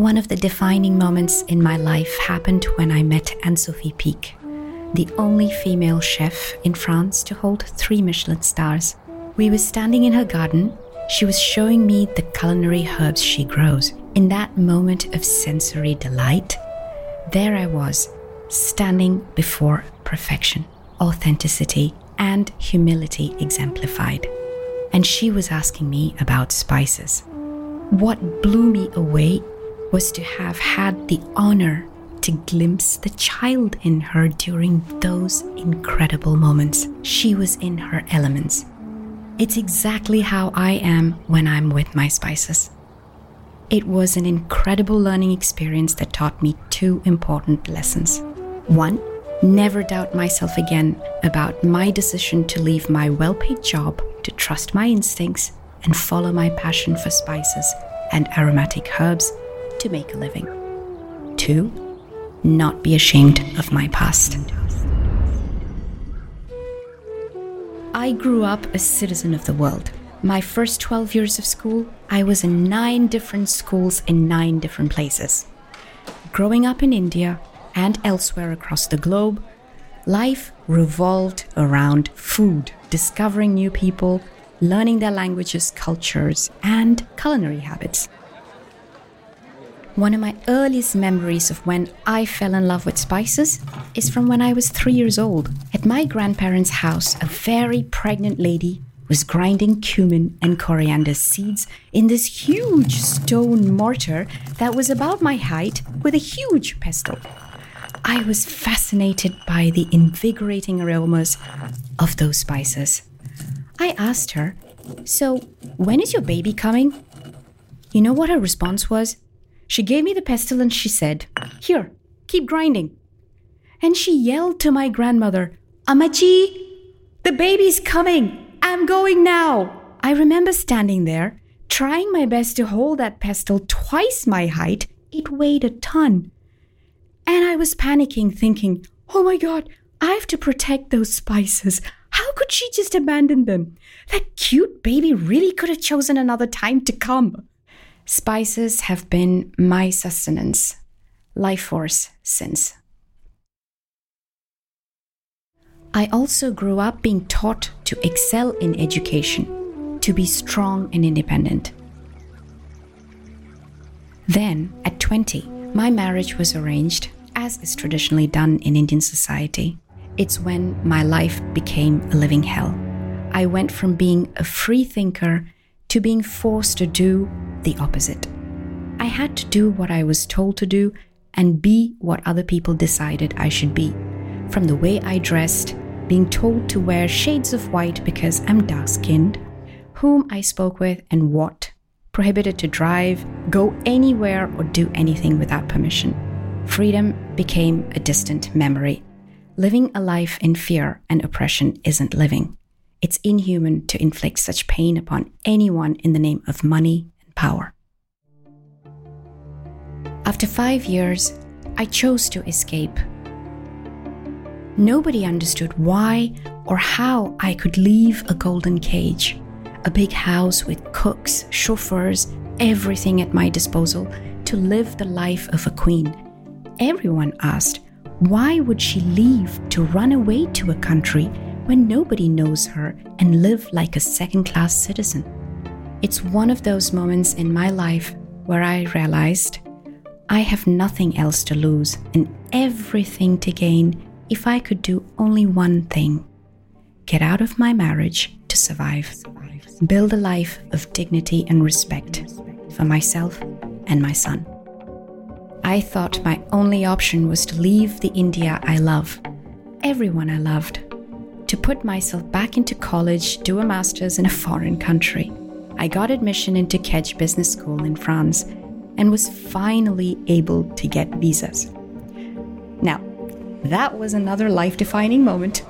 One of the defining moments in my life happened when I met Anne Sophie Pic, the only female chef in France to hold three Michelin stars. We were standing in her garden. She was showing me the culinary herbs she grows. In that moment of sensory delight, there I was, standing before perfection, authenticity, and humility exemplified. And she was asking me about spices. What blew me away was to have had the honor to glimpse the child in her during those incredible moments. She was in her elements. It's exactly how I am when I'm with my spices. It was an incredible learning experience that taught me two important lessons. One, never doubt myself again about my decision to leave my well paid job to trust my instincts and follow my passion for spices and aromatic herbs to make a living. Two, not be ashamed of my past. I grew up a citizen of the world. My first 12 years of school, I was in nine different schools in nine different places. Growing up in India and elsewhere across the globe, life revolved around food, discovering new people, learning their languages, cultures, and culinary habits. One of my earliest memories of when I fell in love with spices is from when I was three years old. At my grandparents' house, a very pregnant lady was grinding cumin and coriander seeds in this huge stone mortar that was about my height with a huge pestle. I was fascinated by the invigorating aromas of those spices. I asked her, So, when is your baby coming? You know what her response was? She gave me the pestle and she said, Here, keep grinding. And she yelled to my grandmother, Amachi, the baby's coming. I'm going now. I remember standing there, trying my best to hold that pestle twice my height. It weighed a ton. And I was panicking, thinking, Oh my God, I have to protect those spices. How could she just abandon them? That cute baby really could have chosen another time to come. Spices have been my sustenance, life force since. I also grew up being taught to excel in education, to be strong and independent. Then, at 20, my marriage was arranged, as is traditionally done in Indian society. It's when my life became a living hell. I went from being a free thinker to being forced to do the opposite. I had to do what I was told to do and be what other people decided I should be. From the way I dressed, being told to wear shades of white because I'm dark skinned, whom I spoke with and what, prohibited to drive, go anywhere, or do anything without permission. Freedom became a distant memory. Living a life in fear and oppression isn't living. It's inhuman to inflict such pain upon anyone in the name of money and power. After five years, I chose to escape. Nobody understood why or how I could leave a golden cage, a big house with cooks, chauffeurs, everything at my disposal to live the life of a queen. Everyone asked, why would she leave to run away to a country when nobody knows her and live like a second class citizen. It's one of those moments in my life where I realized I have nothing else to lose and everything to gain if I could do only one thing get out of my marriage to survive, build a life of dignity and respect for myself and my son. I thought my only option was to leave the India I love, everyone I loved to put myself back into college, do a master's in a foreign country. I got admission into Kedge Business School in France and was finally able to get visas. Now, that was another life defining moment.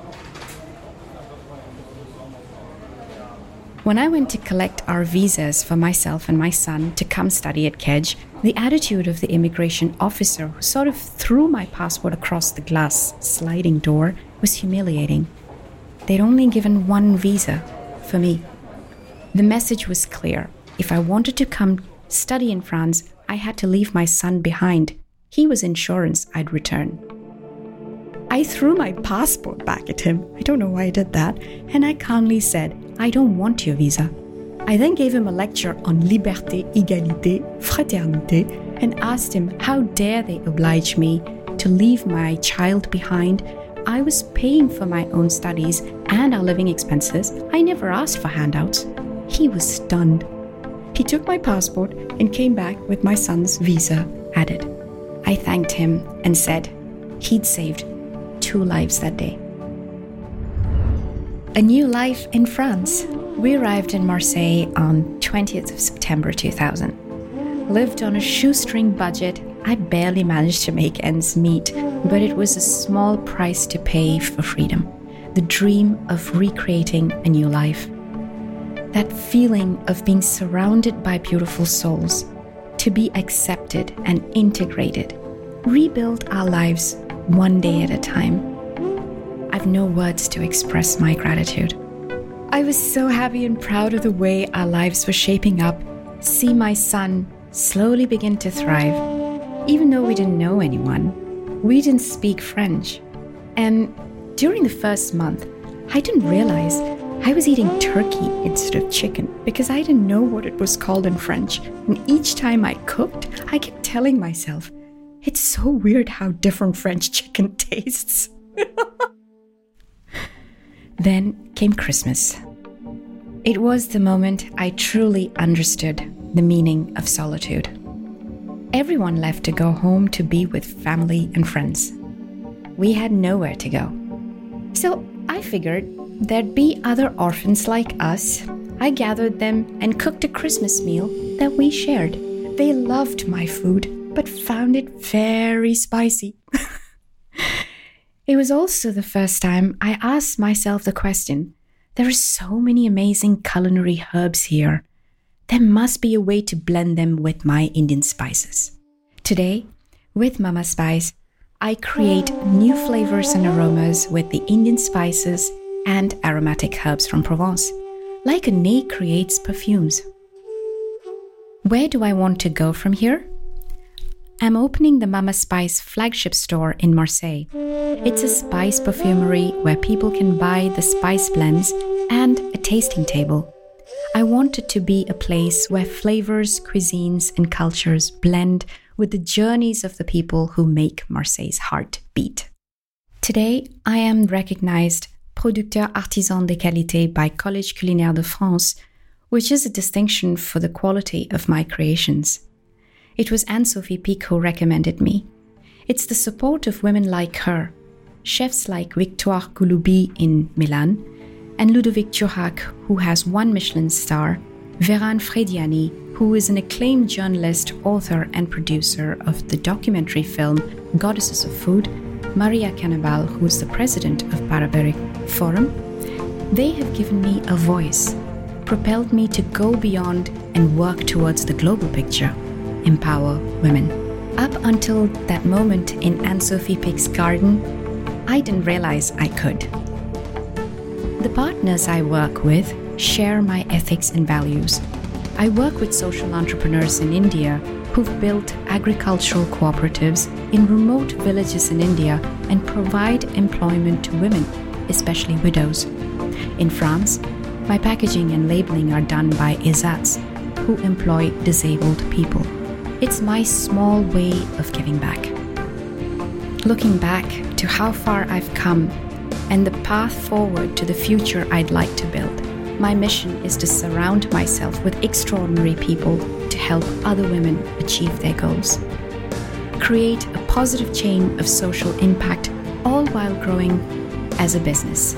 When I went to collect our visas for myself and my son to come study at Kedge, the attitude of the immigration officer who sort of threw my passport across the glass sliding door was humiliating. They'd only given one visa for me. The message was clear. If I wanted to come study in France, I had to leave my son behind. He was insurance I'd return. I threw my passport back at him. I don't know why I did that. And I calmly said, I don't want your visa. I then gave him a lecture on liberté, égalité, fraternité, and asked him how dare they oblige me to leave my child behind. I was paying for my own studies and our living expenses. I never asked for handouts. He was stunned. He took my passport and came back with my son's visa added. I thanked him and said he'd saved two lives that day. A new life in France. We arrived in Marseille on 20th of September 2000. Lived on a shoestring budget. I barely managed to make ends meet, but it was a small price to pay for freedom. The dream of recreating a new life. That feeling of being surrounded by beautiful souls, to be accepted and integrated, rebuild our lives one day at a time. I've no words to express my gratitude. I was so happy and proud of the way our lives were shaping up, see my son slowly begin to thrive. Even though we didn't know anyone, we didn't speak French. And during the first month, I didn't realize I was eating turkey instead of chicken because I didn't know what it was called in French. And each time I cooked, I kept telling myself, it's so weird how different French chicken tastes. then came Christmas. It was the moment I truly understood the meaning of solitude. Everyone left to go home to be with family and friends. We had nowhere to go. So I figured there'd be other orphans like us. I gathered them and cooked a Christmas meal that we shared. They loved my food, but found it very spicy. it was also the first time I asked myself the question there are so many amazing culinary herbs here. There must be a way to blend them with my Indian spices. Today, with Mama Spice, I create new flavors and aromas with the Indian spices and aromatic herbs from Provence, like a nez creates perfumes. Where do I want to go from here? I'm opening the Mama Spice flagship store in Marseille. It's a spice perfumery where people can buy the spice blends and a tasting table. I want it to be a place where flavors, cuisines, and cultures blend with the journeys of the people who make Marseille's heart beat. Today, I am recognized producteur artisan de qualité by Collège Culinaire de France, which is a distinction for the quality of my creations. It was Anne Sophie Pic who recommended me. It's the support of women like her, chefs like Victoire Gouloubi in Milan, and Ludovic Turac, who has one Michelin star, Vérane Frediani, who is an acclaimed journalist, author, and producer of the documentary film Goddesses of Food, Maria Canabal, who is the president of Parabere Forum, they have given me a voice, propelled me to go beyond and work towards the global picture, empower women. Up until that moment in Anne Sophie Pic's garden, I didn't realize I could. The partners I work with share my ethics and values. I work with social entrepreneurs in India who've built agricultural cooperatives in remote villages in India and provide employment to women, especially widows. In France, my packaging and labeling are done by ESATs, who employ disabled people. It's my small way of giving back. Looking back to how far I've come and the path forward to the future I'd like to build, my mission is to surround myself with extraordinary people to help other women achieve their goals. Create a positive chain of social impact, all while growing as a business.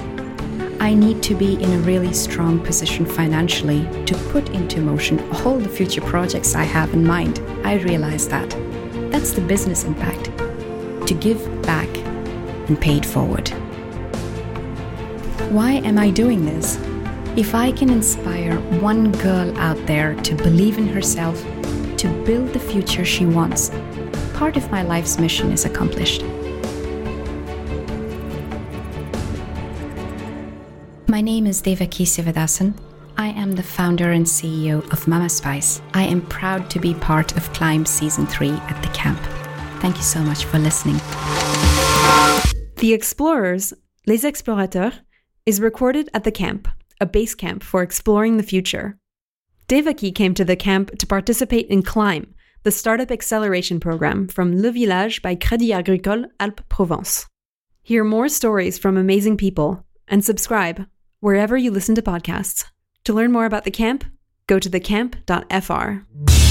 I need to be in a really strong position financially to put into motion all the future projects I have in mind. I realize that. That's the business impact to give back and pay it forward. Why am I doing this? If I can inspire one girl out there to believe in herself, to build the future she wants, part of my life's mission is accomplished. My name is Devaki Sivadasan. I am the founder and CEO of Mama Spice. I am proud to be part of Climb Season 3 at the camp. Thank you so much for listening. The Explorers, Les Explorateurs, is recorded at the camp, a base camp for exploring the future. Devaki came to the camp to participate in Climb, the startup acceleration program from Le Village by Crédit Agricole Alpes Provence. Hear more stories from amazing people and subscribe wherever you listen to podcasts. To learn more about the camp, go to thecamp.fr.